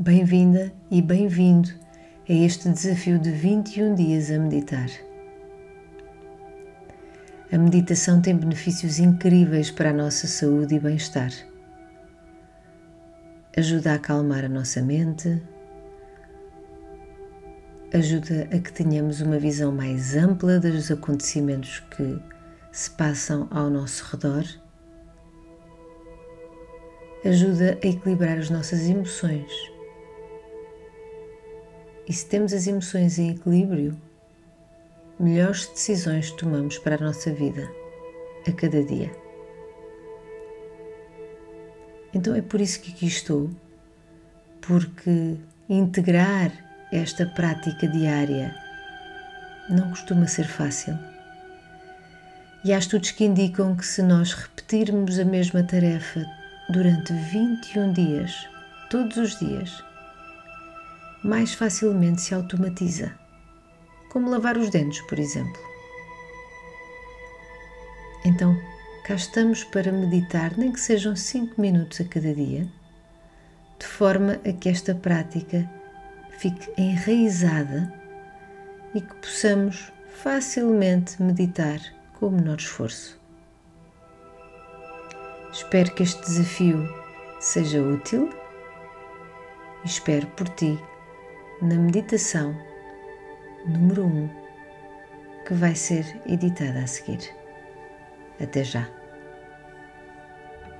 Bem-vinda e bem-vindo a este desafio de 21 dias a meditar. A meditação tem benefícios incríveis para a nossa saúde e bem-estar. Ajuda a acalmar a nossa mente, ajuda a que tenhamos uma visão mais ampla dos acontecimentos que se passam ao nosso redor, ajuda a equilibrar as nossas emoções e se temos as emoções em equilíbrio, melhores decisões tomamos para a nossa vida a cada dia. Então é por isso que aqui estou, porque integrar esta prática diária não costuma ser fácil. E há estudos que indicam que se nós repetirmos a mesma tarefa durante 21 dias, todos os dias, mais facilmente se automatiza, como lavar os dentes, por exemplo. Então, cá estamos para meditar, nem que sejam 5 minutos a cada dia, de forma a que esta prática fique enraizada e que possamos facilmente meditar com o menor esforço. Espero que este desafio seja útil e espero por ti na meditação número 1, um, que vai ser editada a seguir. Até já!